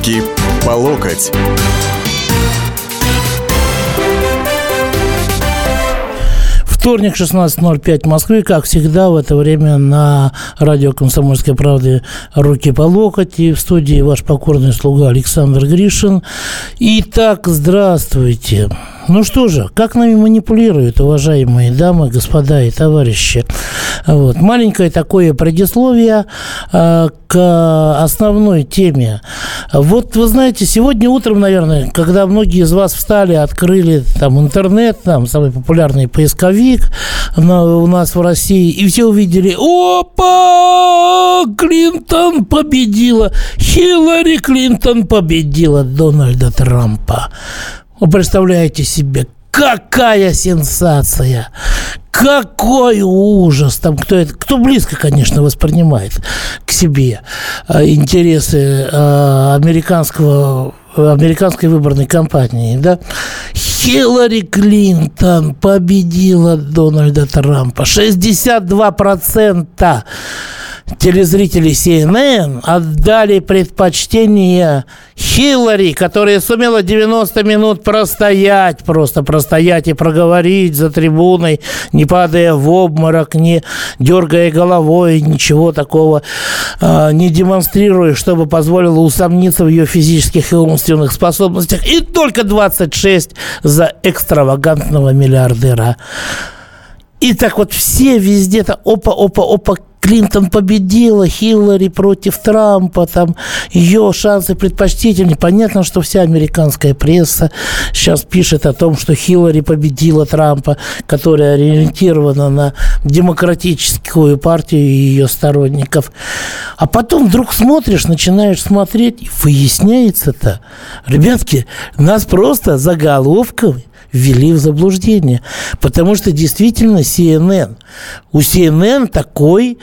Руки по локоть. Вторник, 16.05 в Москве, как всегда, в это время на радио «Комсомольской правды» «Руки по локоть». И в студии ваш покорный слуга Александр Гришин. Итак, здравствуйте. Ну что же, как нами манипулируют, уважаемые дамы, господа и товарищи. Вот. Маленькое такое предисловие э, к основной теме. Вот вы знаете, сегодня утром, наверное, когда многие из вас встали, открыли там интернет, там самый популярный поисковик на, у нас в России, и все увидели, опа, Клинтон победила, Хиллари Клинтон победила Дональда Трампа. Вы представляете себе, какая сенсация! Какой ужас! Там кто, это, кто близко, конечно, воспринимает к себе э, интересы э, американского американской выборной кампании, да, Хиллари Клинтон победила Дональда Трампа. 62% телезрители CNN отдали предпочтение Хиллари, которая сумела 90 минут простоять, просто простоять и проговорить за трибуной, не падая в обморок, не дергая головой, ничего такого, э, не демонстрируя, чтобы позволило усомниться в ее физических и умственных способностях. И только 26 за экстравагантного миллиардера. И так вот все везде-то опа-опа-опа Клинтон победила, Хиллари против Трампа, там ее шансы предпочтительнее. Понятно, что вся американская пресса сейчас пишет о том, что Хиллари победила Трампа, которая ориентирована на демократическую партию и ее сторонников. А потом вдруг смотришь, начинаешь смотреть, и выясняется-то, ребятки, нас просто заголовками ввели в заблуждение. Потому что действительно CNN, у CNN такой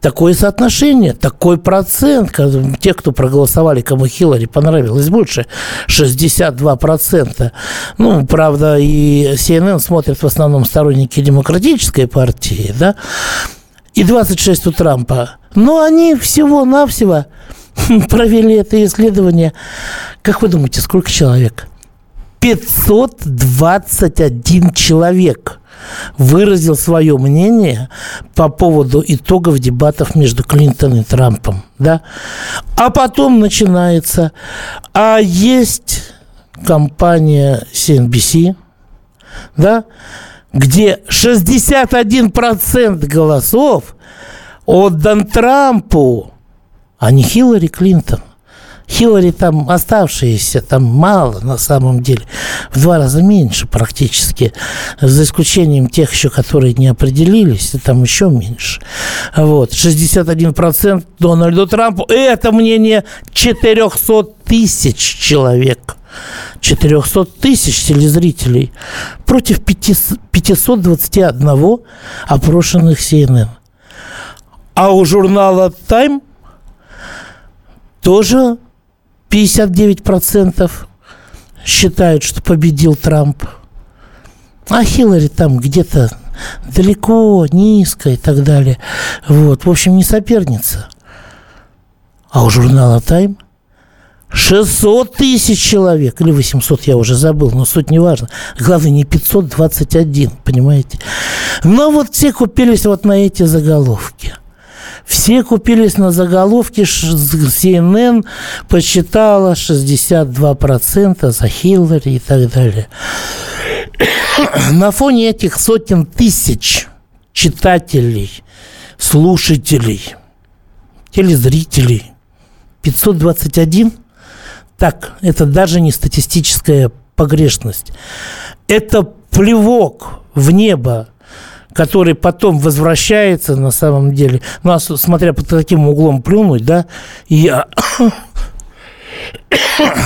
такое соотношение, такой процент. Те, кто проголосовали, кому Хиллари понравилось больше, 62%. Ну, правда, и CNN смотрят в основном сторонники демократической партии, да, и 26 у Трампа. Но они всего-навсего провели это исследование. Как вы думаете, сколько человек? 521 человек выразил свое мнение по поводу итогов дебатов между Клинтон и Трампом. Да? А потом начинается, а есть компания CNBC, да, где 61% голосов отдан Трампу, а не Хиллари Клинтон. Хиллари там оставшиеся, там мало на самом деле, в два раза меньше практически, за исключением тех еще, которые не определились, там еще меньше. Вот, 61% Дональду Трампу, это мнение 400 тысяч человек. 400 тысяч телезрителей против 521 опрошенных CNN. А у журнала Time тоже 59% считают, что победил Трамп. А Хиллари там где-то далеко, низко и так далее. Вот. В общем, не соперница. А у журнала «Тайм» 600 тысяч человек, или 800, я уже забыл, но суть не важно. Главное, не 521, понимаете? Но вот все купились вот на эти заголовки. Все купились на заголовки, CNN посчитала 62% за Хиллари и так далее. На фоне этих сотен тысяч читателей, слушателей, телезрителей, 521, так, это даже не статистическая погрешность. Это плевок в небо который потом возвращается на самом деле, ну, а смотря под каким углом плюнуть, да, и а,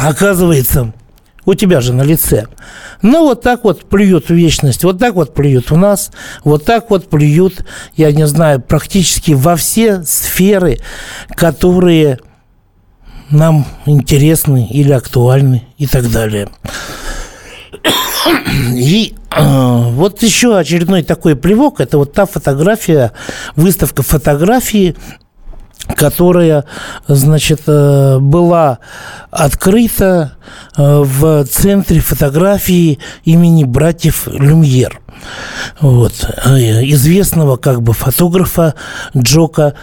оказывается, у тебя же на лице. Ну, вот так вот плюют в вечность, вот так вот плюют у нас, вот так вот плюют, я не знаю, практически во все сферы, которые нам интересны или актуальны и так далее. И э, вот еще очередной такой плевок, это вот та фотография, выставка фотографий которая, значит, э, была открыта э, в центре фотографии имени братьев Люмьер. Вот, э, известного как бы фотографа Джока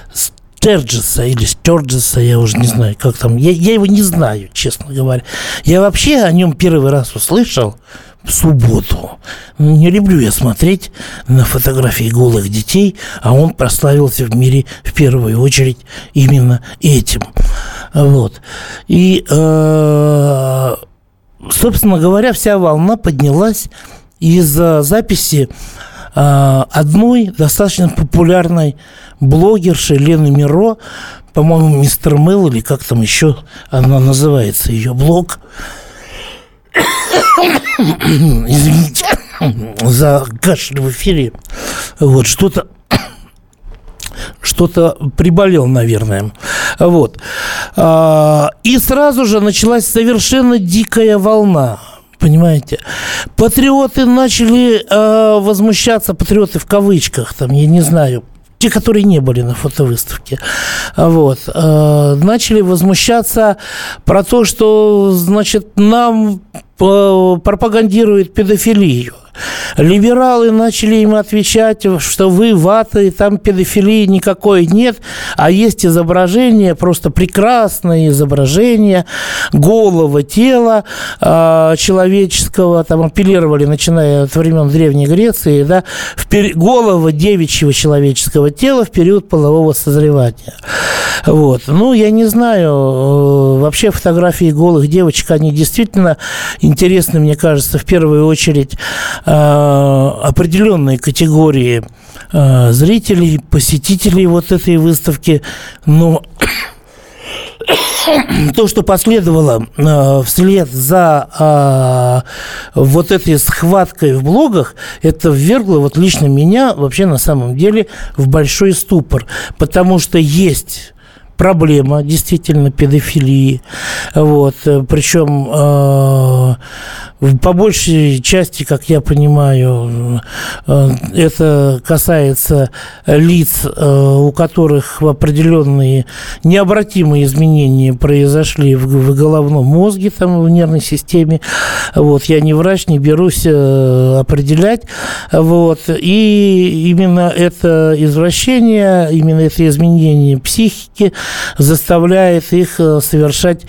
Стерджеса или Стерджеса, я уже не знаю, как там. Я, я его не знаю, честно говоря. Я вообще о нем первый раз услышал в субботу. Не люблю я смотреть на фотографии голых детей, а он прославился в мире в первую очередь именно этим. Вот. И, э, собственно говоря, вся волна поднялась из-за записи одной достаточно популярной блогерши Лены Миро, по-моему, мистер Мэл, или как там еще она называется, ее блог – Извините за кашель в эфире. Вот, что-то что-то приболел, наверное. Вот. А, и сразу же началась совершенно дикая волна. Понимаете? Патриоты начали э, возмущаться, патриоты в кавычках, там, я не знаю, те, которые не были на фотовыставке, вот, э, начали возмущаться про то, что, значит, нам э, пропагандирует педофилию. Либералы начали им отвечать, что вы ваты, там педофилии никакой нет, а есть изображение, просто прекрасное изображение голого тела э, человеческого, там апеллировали, начиная от времен Древней Греции, да, в пер... голого девичьего человеческого тела в период полового созревания. Вот. Ну, я не знаю, э, вообще фотографии голых девочек, они действительно интересны, мне кажется, в первую очередь Э, определенные категории э, зрителей, посетителей вот этой выставки, но то, что последовало э, вслед за вот этой схваткой в блогах, это ввергло вот лично меня вообще на самом деле в большой ступор, потому что есть проблема действительно педофилии, вот, причем э, по большей части, как я понимаю, э, это касается лиц, э, у которых определенные необратимые изменения произошли в головном мозге, там, в нервной системе. Вот, я не врач, не берусь э, определять. Вот, и именно это извращение, именно это изменение психики заставляет их совершать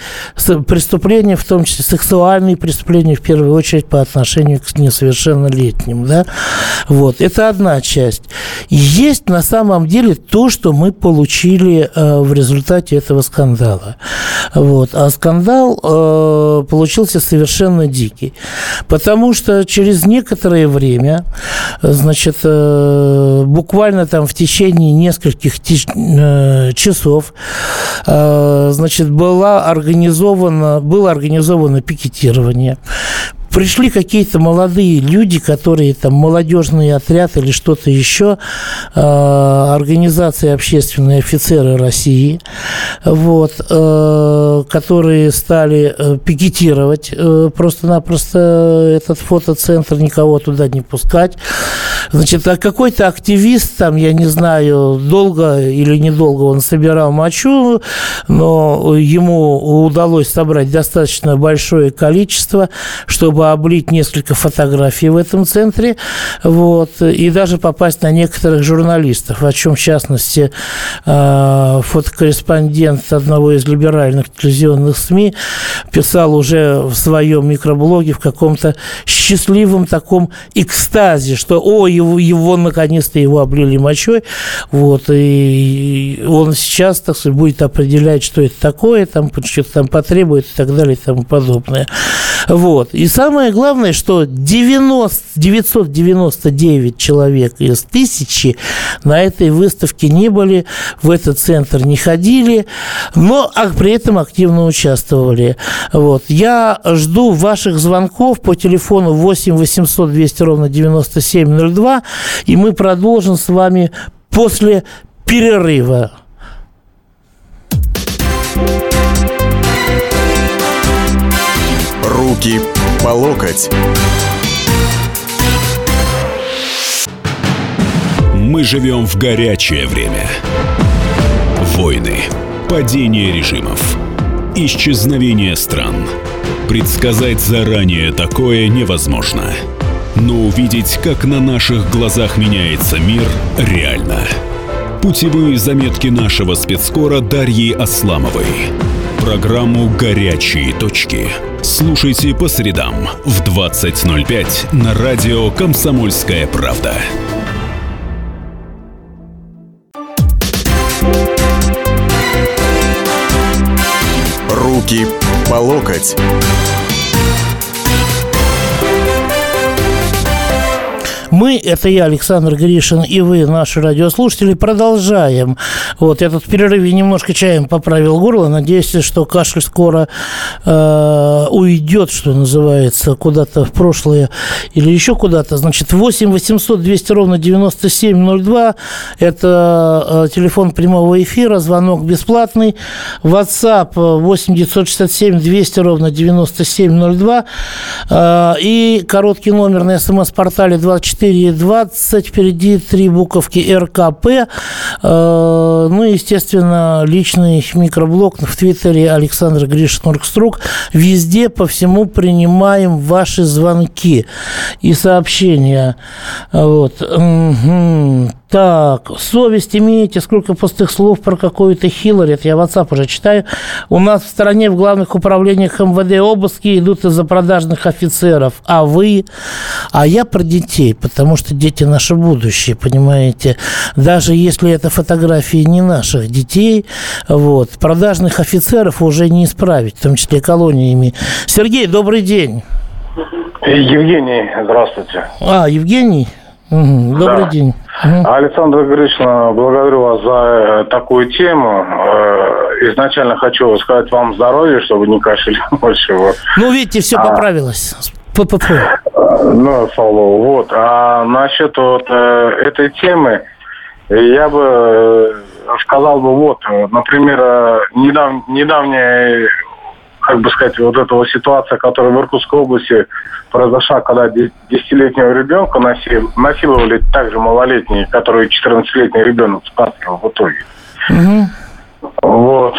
преступления, в том числе сексуальные преступления, в первую очередь по отношению к несовершеннолетним. Да? Вот. Это одна часть. Есть на самом деле то, что мы получили э, в результате этого скандала. Вот. А скандал э, получился совершенно дикий. Потому что через некоторое время, значит, э, буквально там в течение нескольких э, часов, э, значит, была организована, было организовано пикетирование пришли какие-то молодые люди, которые там молодежный отряд или что-то еще, э, организации общественные офицеры России, вот, э, которые стали э, пикетировать просто-напросто этот фотоцентр, никого туда не пускать. Значит, а какой-то активист, там, я не знаю, долго или недолго он собирал мочу, но ему удалось собрать достаточно большое количество, чтобы облить несколько фотографий в этом центре, вот, и даже попасть на некоторых журналистов, о чем, в частности, э, фотокорреспондент одного из либеральных телевизионных СМИ писал уже в своем микроблоге в каком-то счастливом таком экстазе, что, о, его, его наконец-то его облили мочой, вот, и он сейчас, так сказать, будет определять, что это такое, там, что-то там потребует и так далее и тому подобное. Вот. И сам самое главное, что 90, 999 человек из тысячи на этой выставке не были, в этот центр не ходили, но а при этом активно участвовали. Вот. Я жду ваших звонков по телефону 8 800 200 ровно 9702, и мы продолжим с вами после перерыва. Руки по локоть. Мы живем в горячее время. Войны, падение режимов, исчезновение стран. Предсказать заранее такое невозможно. Но увидеть, как на наших глазах меняется мир, реально. Путевые заметки нашего спецскора Дарьи Асламовой. Программу «Горячие точки». Слушайте по средам в 20.05 на радио «Комсомольская правда». Руки по локоть. Мы, это я, Александр Гришин, и вы, наши радиослушатели, продолжаем. Вот, я тут в перерыве немножко чаем поправил горло. Надеюсь, что кашель скоро э, уйдет, что называется, куда-то в прошлое или еще куда-то. Значит, 8 800 200 ровно 9702. Это э, телефон прямого эфира, звонок бесплатный. WhatsApp 8 967 200 ровно 9702. Э, и короткий номер на смс-портале 24 4.20, впереди три буковки РКП. Э, ну, естественно, личный микроблог в Твиттере Александр Гришин Оргструк. Везде по всему принимаем ваши звонки и сообщения. Вот. Так, совесть имеете, сколько пустых слов про какую-то Хиллари, это я WhatsApp уже читаю. У нас в стране в главных управлениях МВД обыски идут из-за продажных офицеров, а вы, а я про детей, потому что дети наше будущее, понимаете. Даже если это фотографии не наших детей, вот, продажных офицеров уже не исправить, в том числе колониями. Сергей, добрый день. Евгений, здравствуйте. А, Евгений? Угу, добрый да. день. Александр Григорьевич, благодарю вас за э, такую тему. Э, изначально хочу сказать вам здоровья, чтобы не кашель больше. Ну, видите, все а, поправилось. П-п-п. Ну, богу. Вот. А насчет вот э, этой темы, я бы сказал бы вот, например, недав, недавняя как бы сказать, вот эта вот ситуация, которая в Иркутской области произошла, когда десятилетнего ребенка насиловали также малолетний, который 14-летний ребенок спасал в итоге. Угу. Вот.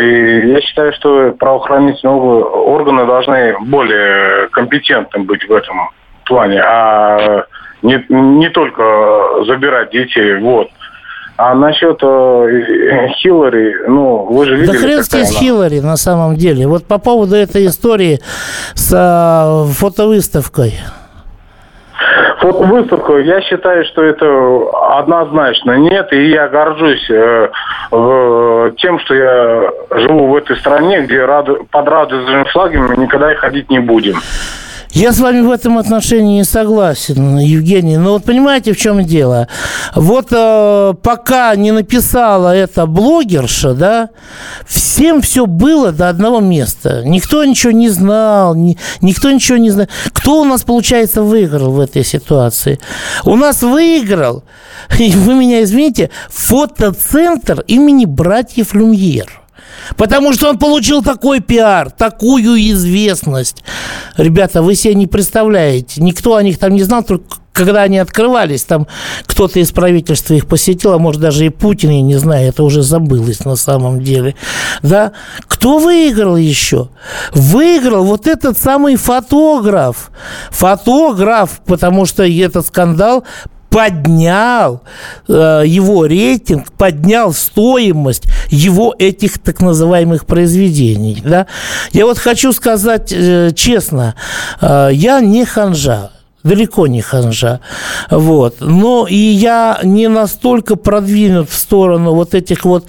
И я считаю, что правоохранительные органы должны более компетентным быть в этом плане, а не, не только забирать детей. Вот. А насчет э, Хиллари, ну, вы же видели... Да хрен с Хиллари на самом деле. Вот по поводу этой истории с э, фотовыставкой. Фотовыставку, я считаю, что это однозначно нет, и я горжусь э, в, тем, что я живу в этой стране, где рад, под радужными флагами никогда и ходить не будем. Я с вами в этом отношении не согласен, Евгений. Но вот понимаете, в чем дело? Вот э, пока не написала эта блогерша, да, всем все было до одного места. Никто ничего не знал, ни, никто ничего не знал. Кто у нас, получается, выиграл в этой ситуации? У нас выиграл, и вы меня извините, фотоцентр имени братьев Люмьер. Потому что он получил такой пиар, такую известность. Ребята, вы себе не представляете. Никто о них там не знал, только когда они открывались, там кто-то из правительства их посетил, а может даже и Путин, я не знаю, это уже забылось на самом деле. Да? Кто выиграл еще? Выиграл вот этот самый фотограф. Фотограф, потому что этот скандал поднял э, его рейтинг, поднял стоимость его этих так называемых произведений. Да? Я вот хочу сказать э, честно, э, я не ханжа далеко не ханжа. Вот. Но и я не настолько продвинут в сторону вот этих вот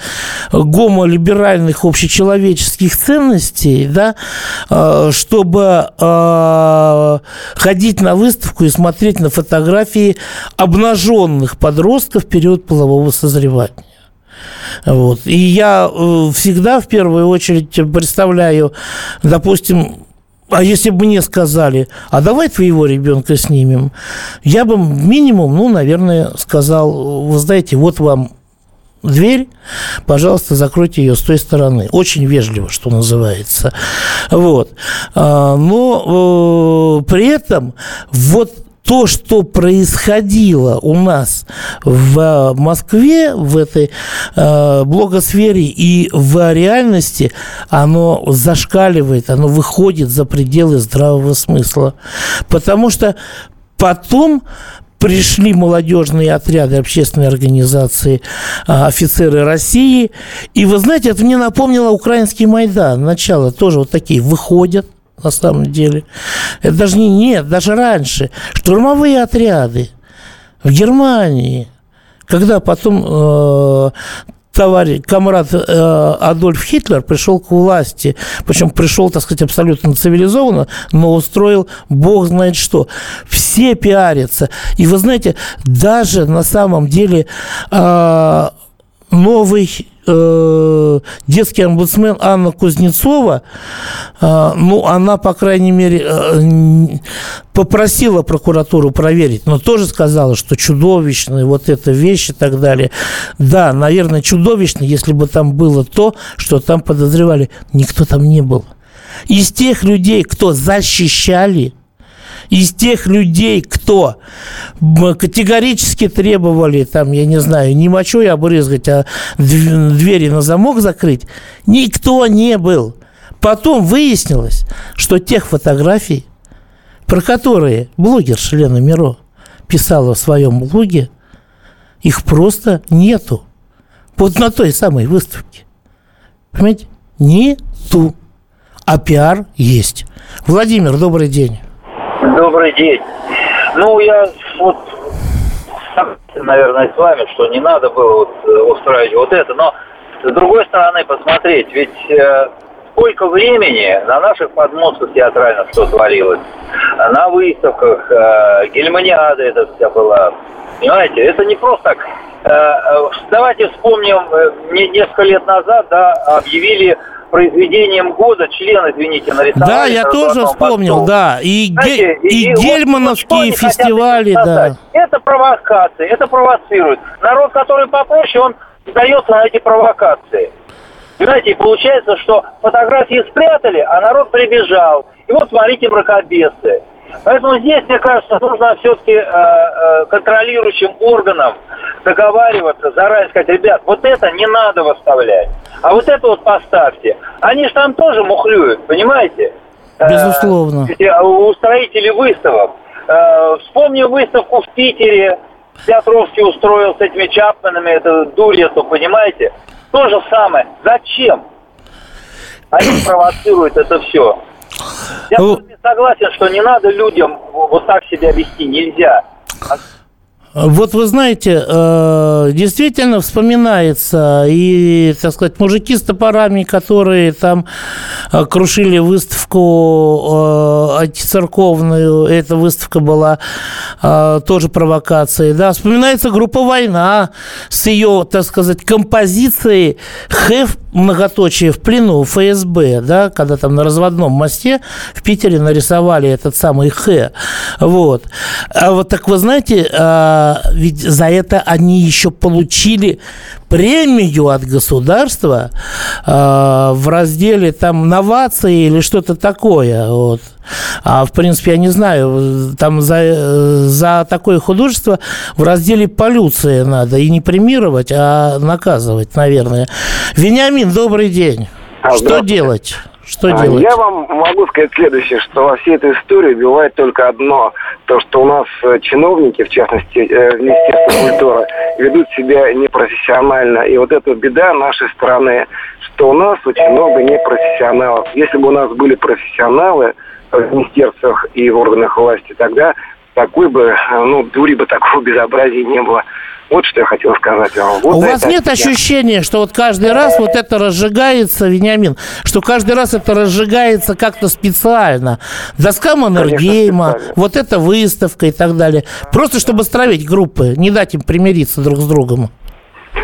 гомолиберальных общечеловеческих ценностей, да, э, чтобы э, ходить на выставку и смотреть на фотографии обнаженных подростков в период полового созревания. Вот. И я э, всегда в первую очередь представляю, допустим, а если бы мне сказали, а давай твоего ребенка снимем, я бы минимум, ну, наверное, сказал, вы знаете, вот вам дверь, пожалуйста, закройте ее с той стороны. Очень вежливо, что называется. Вот. А, но э, при этом вот то, что происходило у нас в Москве, в этой э, блогосфере и в реальности, оно зашкаливает, оно выходит за пределы здравого смысла. Потому что потом пришли молодежные отряды общественной организации а, офицеры России. И вы знаете, это мне напомнило украинский Майдан. Начало тоже вот такие выходят, на самом деле. Это даже не нет, даже раньше. Штурмовые отряды в Германии, когда потом э, товарищ, комрад э, Адольф Хитлер пришел к власти, причем пришел, так сказать, абсолютно цивилизованно, но устроил бог знает что. Все пиарятся. И вы знаете, даже на самом деле э, новый э, детский омбудсмен Анна Кузнецова, э, ну, она, по крайней мере, э, попросила прокуратуру проверить, но тоже сказала, что чудовищные вот эта вещь и так далее. Да, наверное, чудовищно, если бы там было то, что там подозревали. Никто там не был. Из тех людей, кто защищали из тех людей, кто категорически требовали, там, я не знаю, не мочой обрызгать, а двери на замок закрыть, никто не был. Потом выяснилось, что тех фотографий, про которые блогер Шлена Миро писала в своем блоге, их просто нету. Вот на той самой выставке. Понимаете? Нету. А пиар есть. Владимир, добрый день. Добрый день. Ну, я вот наверное, с вами, что не надо было вот э, устраивать вот это, но с другой стороны посмотреть, ведь э, сколько времени на наших подмостках театральных что творилось, на выставках, э, гельманиада это вся была, понимаете, это не просто так. Э, э давайте вспомним, э, несколько лет назад, да, объявили произведением года член, извините, нарисовали. Да, я тоже вспомнил, мосту. да. И, Знаете, ге- и, и гельмановские вот, фестивали, да. Это провокации, это провоцирует. Народ, который попроще, он сдается на эти провокации. Понимаете, и получается, что фотографии спрятали, а народ прибежал. И вот смотрите, мракобесы. Поэтому здесь, мне кажется, нужно все-таки э, э, контролирующим органам договариваться, заранее сказать, ребят, вот это не надо выставлять, а вот это вот поставьте. Они же там тоже мухлюют, понимаете? Э, Безусловно. Э, у строителей выставок. Э, вспомни выставку в Питере, Петровский устроил с этими Чапманами, это дурь эту, понимаете? То же самое. Зачем? Они провоцируют это все. Я ну, согласен, что не надо людям вот так себя вести, нельзя. Вот вы знаете, э, действительно вспоминается и, так сказать, мужики с топорами, которые там э, крушили выставку э, антицерковную, эта выставка была тоже провокацией, да, вспоминается группа «Война» с ее, так сказать, композицией «Хэв многоточие в плену ФСБ, да, когда там на разводном мосте в Питере нарисовали этот самый Х. Вот. А вот так вы знаете, а, ведь за это они еще получили премию от государства а, в разделе там новации или что-то такое. Вот. А в принципе, я не знаю, там за, за такое художество в разделе полюция надо и не премировать, а наказывать, наверное. Вениамин, добрый день. А, Что делать? Что а, делать? Я вам могу сказать следующее, что во всей этой истории убивает только одно. То, что у нас э, чиновники, в частности, э, Министерство культуры, ведут себя непрофессионально. И вот эта беда нашей страны, что у нас очень много непрофессионалов. Если бы у нас были профессионалы в министерствах и в органах власти, тогда такой бы, э, ну, дури бы такого безобразия не было. Вот что я хотел сказать вам. Вот У вас нет я... ощущения, что вот каждый раз вот это разжигается, Вениамин, что каждый раз это разжигается как-то специально? Доска Маннергейма, вот эта выставка и так далее. Просто чтобы стравить группы, не дать им примириться друг с другом.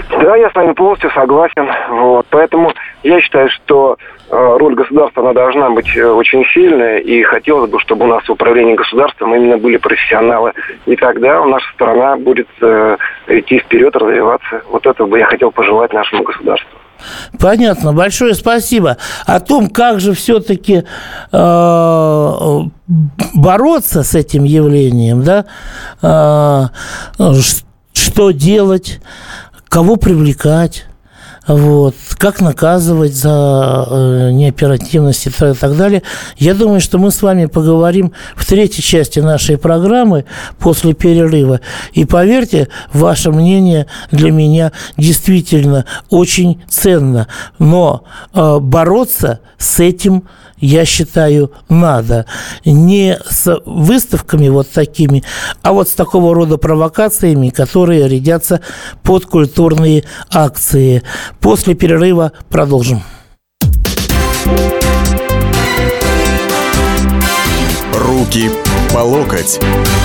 Да, я с вами полностью согласен. Вот. Поэтому я считаю, что роль государства она должна быть э, очень сильная, и хотелось бы, чтобы у нас в управлении государством именно были профессионалы. И тогда наша страна будет э, идти вперед, развиваться. Вот это бы я хотел пожелать нашему государству. Понятно, большое спасибо. О том, как же все-таки э, бороться с этим явлением, да, э, что делать, кого привлекать, вот, как наказывать за э, неоперативность и так далее. Я думаю, что мы с вами поговорим в третьей части нашей программы после перерыва. И поверьте, ваше мнение для меня действительно очень ценно. Но э, бороться с этим я считаю, надо. Не с выставками вот такими, а вот с такого рода провокациями, которые рядятся под культурные акции. После перерыва продолжим. Руки по локоть.「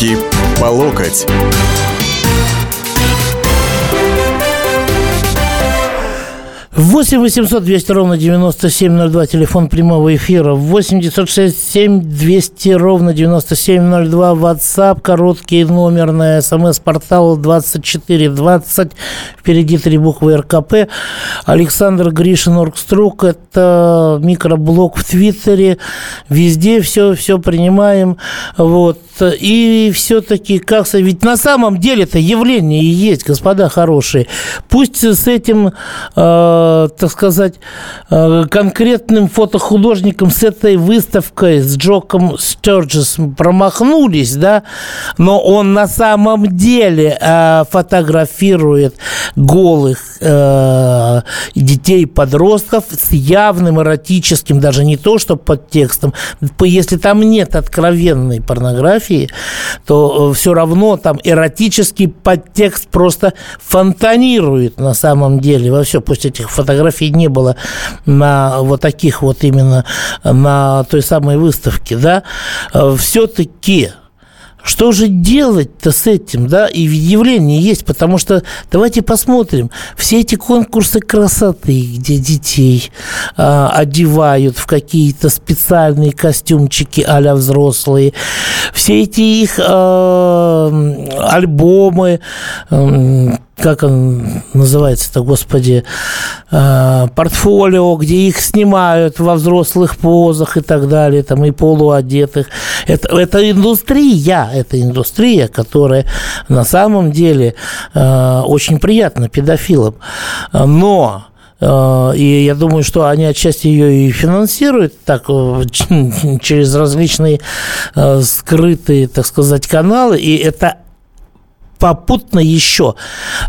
Руки по локоть. 8 800 200 ровно 9702, телефон прямого эфира. 8 967 200 ровно 9702, WhatsApp, короткий номер на смс-портал 2420. Впереди три буквы РКП. Александр Гришин, Оргструк. Это микроблог в Твиттере. Везде все, все принимаем. Вот. И все-таки, как сказать, ведь на самом деле это явление и есть, господа хорошие. Пусть с этим э, так сказать, э, конкретным фотохудожником с этой выставкой, с Джоком Стерджес промахнулись, да, но он на самом деле э, фотографирует голых э, детей, подростков с явным эротическим, даже не то, что под текстом, если там нет откровенной порнографии, то все равно там эротический подтекст просто фонтанирует на самом деле. Во все, пусть этих фотографий не было на вот таких вот именно на той самой выставке, да, все-таки что же делать-то с этим, да? И явление есть, потому что давайте посмотрим. Все эти конкурсы красоты, где детей э, одевают в какие-то специальные костюмчики а взрослые, все эти их э, альбомы, э, как он называется-то, господи, э, портфолио, где их снимают во взрослых позах и так далее, там и полуодетых. Это, это индустрия, это индустрия, которая на самом деле э, очень приятна педофилам. Но и я думаю, что они отчасти ее и финансируют так через различные скрытые, так сказать, каналы. И это попутно еще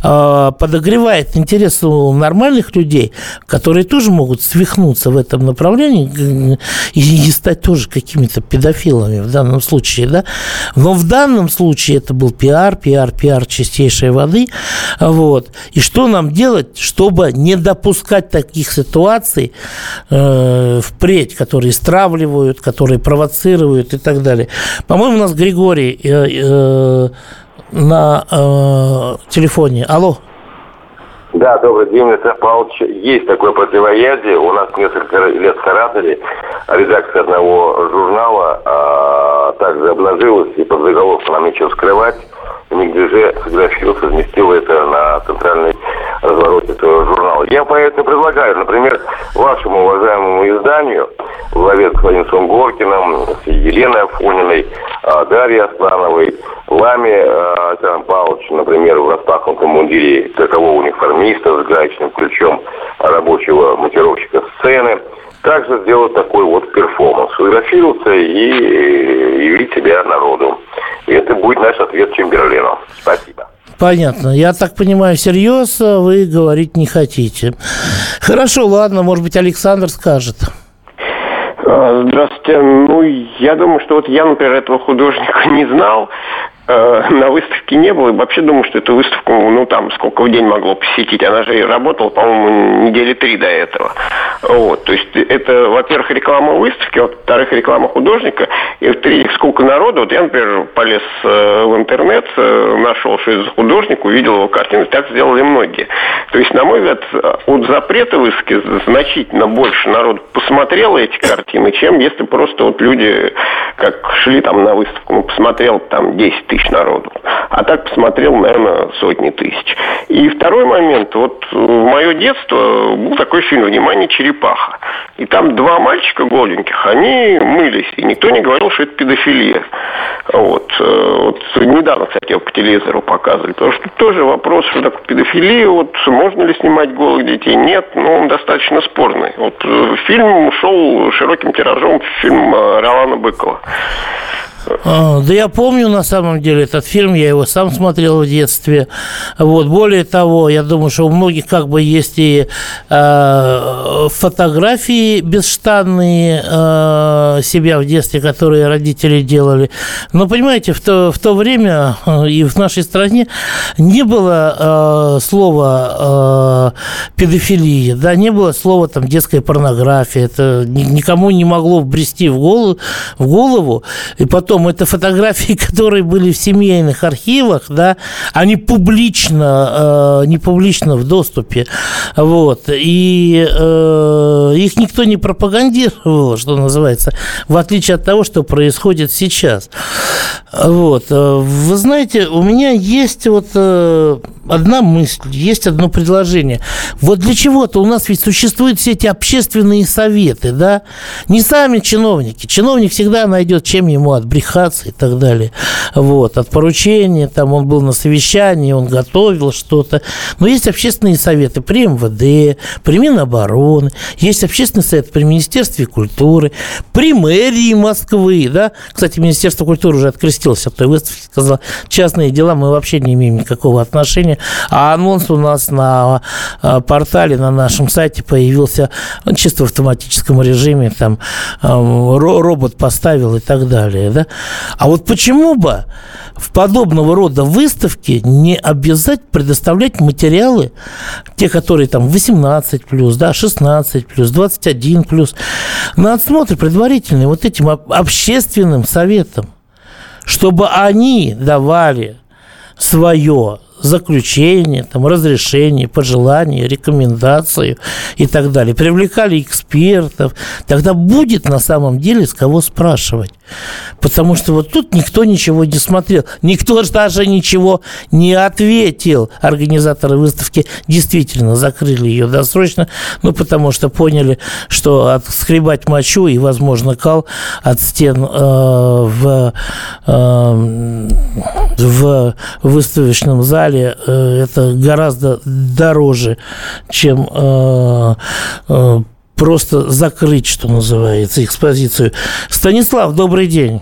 э, подогревает интерес у нормальных людей, которые тоже могут свихнуться в этом направлении и, и стать тоже какими-то педофилами в данном случае, да. Но в данном случае это был пиар, пиар, пиар чистейшей воды, вот. И что нам делать, чтобы не допускать таких ситуаций э, впредь, которые стравливают, которые провоцируют и так далее. По-моему, у нас Григорий э, э, на э, телефоне. Алло. Да, добрый день, Александр Павлович. Есть такое противоядие. У нас несколько лет в Саратове редакция одного журнала а, также обнажилась, и под заголовком нам нечего скрывать. Мигдеже сфотографировал, разместил это на центральной развороте этого журнала. Я поэтому предлагаю, например, вашему уважаемому изданию, главе с Владимиром Горкиным, с Еленой Афониной, а, Дарьей Аслановой, вами, а, Александр Павлович, например, в распахнутом мундире такового униформиста с гаечным ключом рабочего монтировщика сцены, также сделать такой вот перформанс, фотографироваться и э, явить себя народу. И это будет наш ответ Чемберлену. Спасибо. Понятно. Я так понимаю, всерьез вы говорить не хотите. Хорошо, ладно, может быть, Александр скажет. А, здравствуйте. Ну, я думаю, что вот я, например, этого художника не знал. Э, на выставке не было. И вообще думаю, что эту выставку, ну, там, сколько в день могло посетить. Она же работала, по-моему, недели три до этого. Вот. То есть это, во-первых, реклама выставки, во-вторых, реклама художника. И в-третьих, сколько народу. Вот я, например, полез э, в интернет, э, нашел, что это за художник, увидел его картину. Так сделали многие. То есть, на мой взгляд, от запрета выставки значительно больше народу посмотрело эти картины, чем если просто вот люди, как шли там на выставку, ну, посмотрел там 10 тысяч народу. А так посмотрел, наверное, сотни тысяч. И второй момент. Вот в мое детство был такой фильм «Внимание, черепаха». И там два мальчика голеньких, они мылись. И никто не говорил, что это педофилия. Вот. Э, вот недавно, кстати, его по телевизору показывали. Потому что тоже вопрос, что такое педофилия. Вот можно ли снимать голых детей? Нет, но он достаточно спорный. Вот э, фильм ушел широким тиражом, фильм э, Ролана Быкова. А, да я помню на самом деле этот фильм, я его сам смотрел в детстве. Вот. Более того, я думаю, что у многих как бы есть и э, фотографии бесштанные э, себя в детстве, которые родители делали. Но понимаете, в то, в то время и в нашей стране не было э, слова э, педофилия, да, не было слова там детская порнография. Это никому не могло вбрести в голову, в голову. И потом потом это фотографии, которые были в семейных архивах, да, они публично, э, не публично в доступе, вот, и э, их никто не пропагандировал, что называется, в отличие от того, что происходит сейчас. Вот, э, вы знаете, у меня есть вот э, одна мысль, есть одно предложение. Вот для чего-то у нас ведь существуют все эти общественные советы, да? Не сами чиновники. Чиновник всегда найдет, чем ему отбрехаться и так далее. Вот, от поручения, там он был на совещании, он готовил что-то. Но есть общественные советы при МВД, при Минобороны, есть общественный совет при Министерстве культуры, при мэрии Москвы, да? Кстати, Министерство культуры уже открестилось от той выставки, сказал, частные дела мы вообще не имеем никакого отношения а анонс у нас на э, портале, на нашем сайте появился чисто в автоматическом режиме, там робот поставил и так далее. Да? А вот почему бы в подобного рода выставке не обязать предоставлять материалы, те, которые там 18 плюс, да, 16 плюс, 21 плюс, на отсмотр предварительный вот этим общественным советам, чтобы они давали свое заключение, там, разрешение, пожелание, рекомендацию и так далее. Привлекали экспертов. Тогда будет на самом деле с кого спрашивать. Потому что вот тут никто ничего не смотрел. Никто даже ничего не ответил. Организаторы выставки действительно закрыли ее досрочно, ну, потому что поняли, что отскребать мочу и, возможно, кал от стен э, в, э, в выставочном зале э, это гораздо дороже, чем э, э, просто закрыть, что называется, экспозицию. Станислав, добрый день.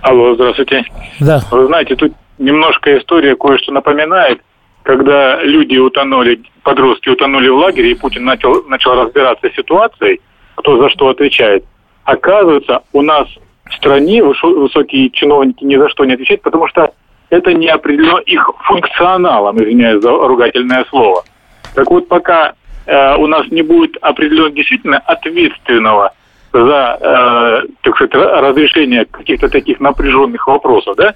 Алло, здравствуйте. Да. Вы знаете, тут немножко история кое-что напоминает. Когда люди утонули, подростки утонули в лагере, и Путин начал, начал разбираться с ситуацией, кто за что отвечает. Оказывается, у нас в стране высокие чиновники ни за что не отвечают, потому что это не определено их функционалом, извиняюсь за ругательное слово. Так вот, пока Э, у нас не будет определенно действительно ответственного за, э, так сказать, разрешение каких-то таких напряженных вопросов, да,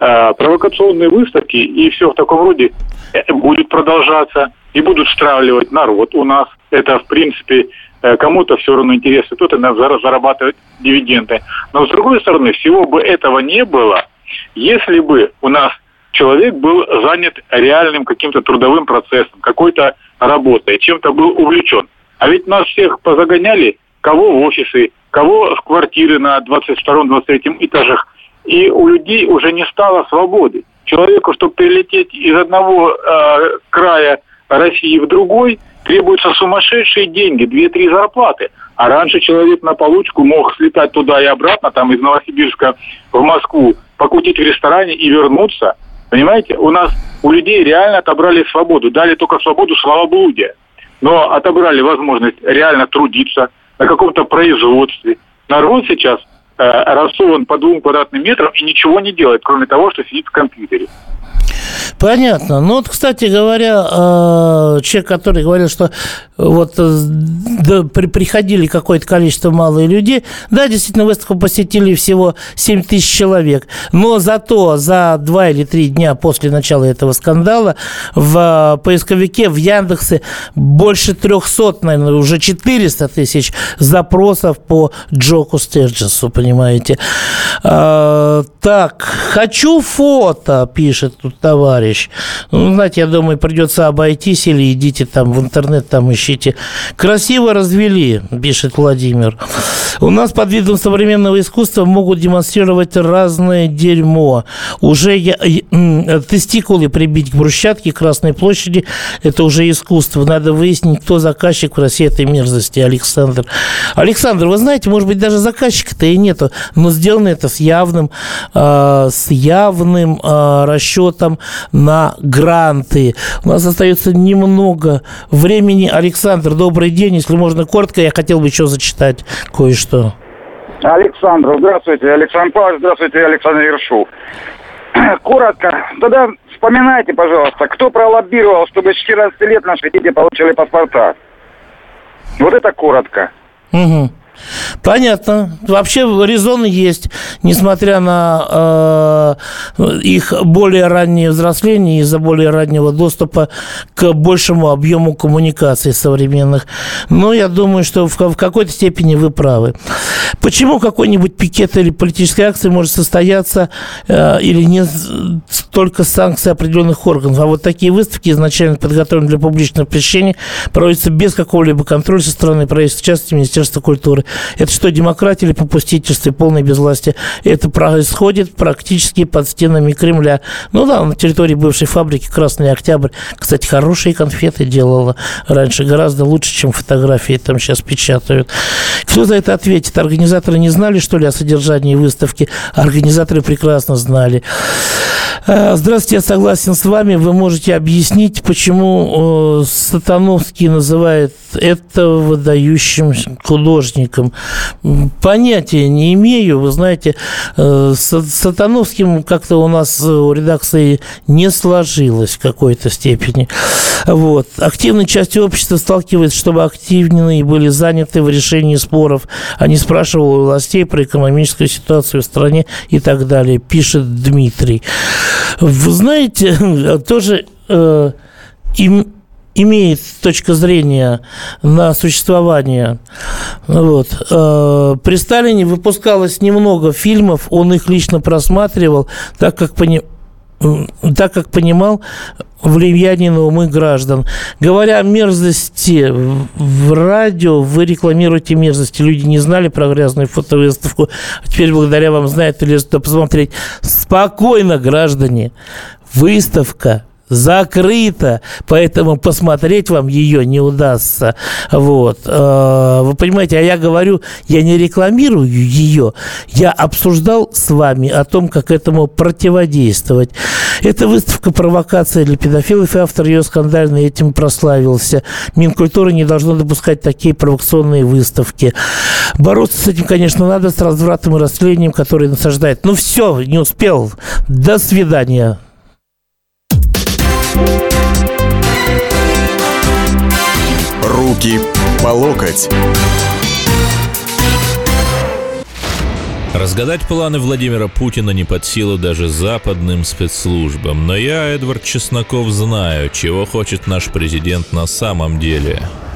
э, провокационные выставки и все в таком роде э, будет продолжаться и будут стравливать народ у нас. Это, в принципе, э, кому-то все равно интересно, кто-то зарабатывает дивиденды. Но, с другой стороны, всего бы этого не было, если бы у нас человек был занят реальным каким-то трудовым процессом, какой-то работой, чем-то был увлечен. А ведь нас всех позагоняли, кого в офисы, кого в квартиры на 22-23 этажах. И у людей уже не стало свободы. Человеку, чтобы прилететь из одного э, края России в другой, требуются сумасшедшие деньги, 2-3 зарплаты. А раньше человек на получку мог слетать туда и обратно, там из Новосибирска в Москву, покутить в ресторане и вернуться – Понимаете, у нас у людей реально отобрали свободу, дали только свободу славоблудия, но отобрали возможность реально трудиться, на каком-то производстве. Народ сейчас э, рассован по двум квадратным метрам и ничего не делает, кроме того, что сидит в компьютере. Понятно. Ну вот, кстати говоря, э, человек, который говорил, что вот э, да, при, приходили какое-то количество малых людей, да, действительно, выставку посетили всего 7 тысяч человек, но зато за два или три дня после начала этого скандала в э, поисковике, в Яндексе больше 300, наверное, уже 400 тысяч запросов по Джоку Стерджесу, понимаете. Так, хочу фото, пишет тут товарищ. Ну, знаете, я думаю, придется обойтись или идите там в интернет, там ищите. Красиво развели, пишет Владимир. У нас под видом современного искусства могут демонстрировать разное дерьмо. Уже я, тестикулы прибить к брусчатке Красной площади – это уже искусство. Надо выяснить, кто заказчик в России этой мерзости, Александр. Александр, вы знаете, может быть, даже заказчика-то и нету, но сделано это с явным, э, с явным э, расчетом на гранты. У нас остается немного времени. Александр, добрый день. Если можно коротко, я хотел бы еще зачитать кое-что. Александр, здравствуйте. Александр Павлович, здравствуйте, Александр Ершу. Коротко. Тогда вспоминайте, пожалуйста, кто пролоббировал, чтобы с 14 лет наши дети получили паспорта. Вот это коротко. Угу. Понятно. Вообще резон есть, несмотря на э, их более раннее взросление из-за более раннего доступа к большему объему коммуникаций современных. Но я думаю, что в, в какой-то степени вы правы. Почему какой-нибудь пикет или политическая акция может состояться э, или не только санкции определенных органов, а вот такие выставки, изначально подготовленные для публичного посещения, проводятся без какого-либо контроля со стороны правительства, в частности, Министерства культуры. Это что, демократия или попустительство и полное безвластие? Это происходит практически под стенами Кремля. Ну да, на территории бывшей фабрики «Красный Октябрь». Кстати, хорошие конфеты делала раньше, гораздо лучше, чем фотографии там сейчас печатают. Кто за это ответит? Организаторы не знали, что ли, о содержании выставки? Организаторы прекрасно знали. Э, здравствуйте, я согласен с вами. Вы можете объяснить, почему э, Сатановский называет это выдающим художником. Понятия не имею. Вы знаете, э, с Сатановским как-то у нас у редакции не сложилось в какой-то степени. Вот. Активной частью общества сталкивается, чтобы активнее были заняты в решении споров, а не спрашивал у властей про экономическую ситуацию в стране и так далее, пишет Дмитрий. Вы знаете, тоже э, им, имеет точка зрения на существование. Вот. Э, при Сталине выпускалось немного фильмов, он их лично просматривал, так как пони так как понимал влияние на умы граждан. Говоря о мерзости в радио, вы рекламируете мерзости. Люди не знали про грязную фотовыставку, а теперь благодаря вам знают или посмотреть. Спокойно, граждане. Выставка закрыта, поэтому посмотреть вам ее не удастся. Вот. Э, вы понимаете, а я говорю, я не рекламирую ее, я обсуждал с вами о том, как этому противодействовать. Это выставка провокация для педофилов, и автор ее скандально этим прославился. Минкультура не должно допускать такие провокационные выставки. Бороться с этим, конечно, надо, с развратом и растлением, которое насаждает. Ну все, не успел. До свидания. Руки по локоть. Разгадать планы Владимира Путина не под силу даже западным спецслужбам. Но я, Эдвард Чесноков, знаю, чего хочет наш президент на самом деле.